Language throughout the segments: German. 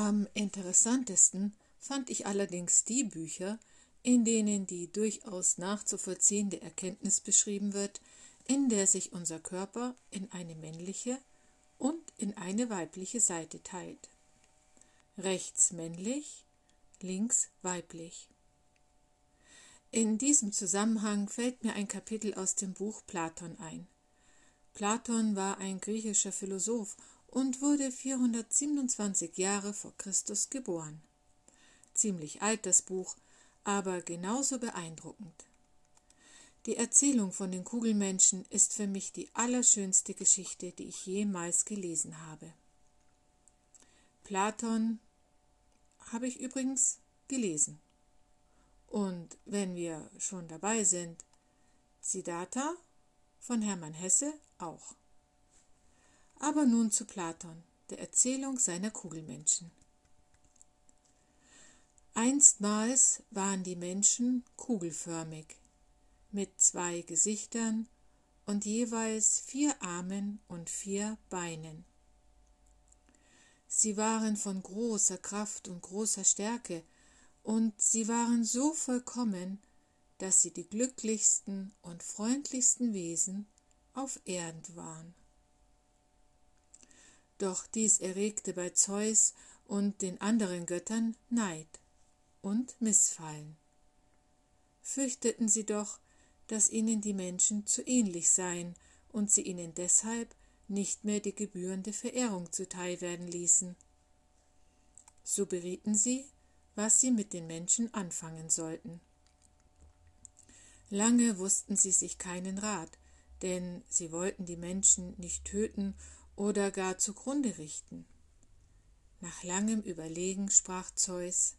Am interessantesten fand ich allerdings die Bücher, in denen die durchaus nachzuvollziehende Erkenntnis beschrieben wird, in der sich unser Körper in eine männliche und in eine weibliche Seite teilt. Rechts männlich, links weiblich. In diesem Zusammenhang fällt mir ein Kapitel aus dem Buch Platon ein. Platon war ein griechischer Philosoph und wurde 427 Jahre vor Christus geboren. Ziemlich alt das Buch, aber genauso beeindruckend. Die Erzählung von den Kugelmenschen ist für mich die allerschönste Geschichte, die ich jemals gelesen habe. Platon habe ich übrigens gelesen. Und wenn wir schon dabei sind, Siddhartha von Hermann Hesse auch. Aber nun zu Platon, der Erzählung seiner Kugelmenschen. Einstmals waren die Menschen kugelförmig, mit zwei Gesichtern und jeweils vier Armen und vier Beinen. Sie waren von großer Kraft und großer Stärke, und sie waren so vollkommen, dass sie die glücklichsten und freundlichsten Wesen auf Erden waren. Doch dies erregte bei Zeus und den anderen Göttern Neid und Missfallen. Fürchteten sie doch, dass ihnen die Menschen zu ähnlich seien und sie ihnen deshalb nicht mehr die gebührende Verehrung zuteil werden ließen. So berieten sie, was sie mit den Menschen anfangen sollten. Lange wussten sie sich keinen Rat, denn sie wollten die Menschen nicht töten oder gar zugrunde richten. Nach langem Überlegen sprach Zeus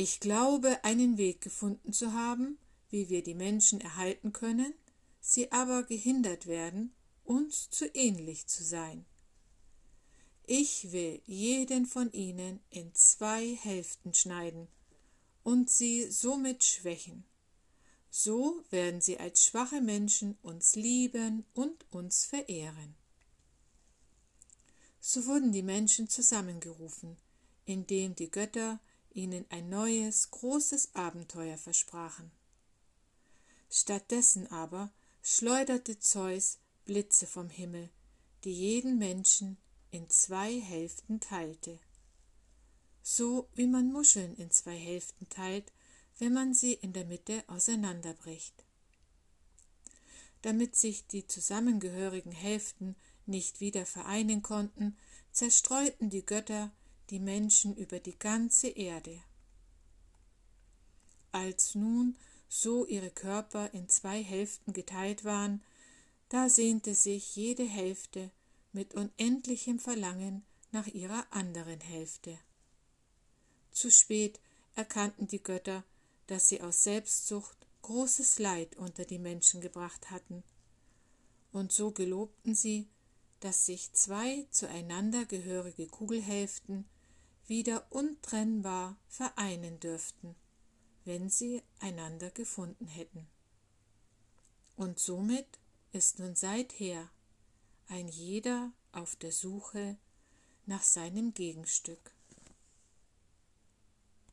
ich glaube, einen Weg gefunden zu haben, wie wir die Menschen erhalten können, sie aber gehindert werden, uns zu ähnlich zu sein. Ich will jeden von ihnen in zwei Hälften schneiden und sie somit schwächen. So werden sie als schwache Menschen uns lieben und uns verehren. So wurden die Menschen zusammengerufen, indem die Götter ihnen ein neues, großes Abenteuer versprachen. Stattdessen aber schleuderte Zeus Blitze vom Himmel, die jeden Menschen in zwei Hälften teilte. So wie man Muscheln in zwei Hälften teilt, wenn man sie in der Mitte auseinanderbricht. Damit sich die zusammengehörigen Hälften nicht wieder vereinen konnten, zerstreuten die Götter die Menschen über die ganze Erde. Als nun so ihre Körper in zwei Hälften geteilt waren, da sehnte sich jede Hälfte mit unendlichem Verlangen nach ihrer anderen Hälfte. Zu spät erkannten die Götter, dass sie aus Selbstsucht großes Leid unter die Menschen gebracht hatten, und so gelobten sie, dass sich zwei zueinander gehörige Kugelhälften wieder untrennbar vereinen dürften, wenn sie einander gefunden hätten. Und somit ist nun seither ein jeder auf der Suche nach seinem Gegenstück.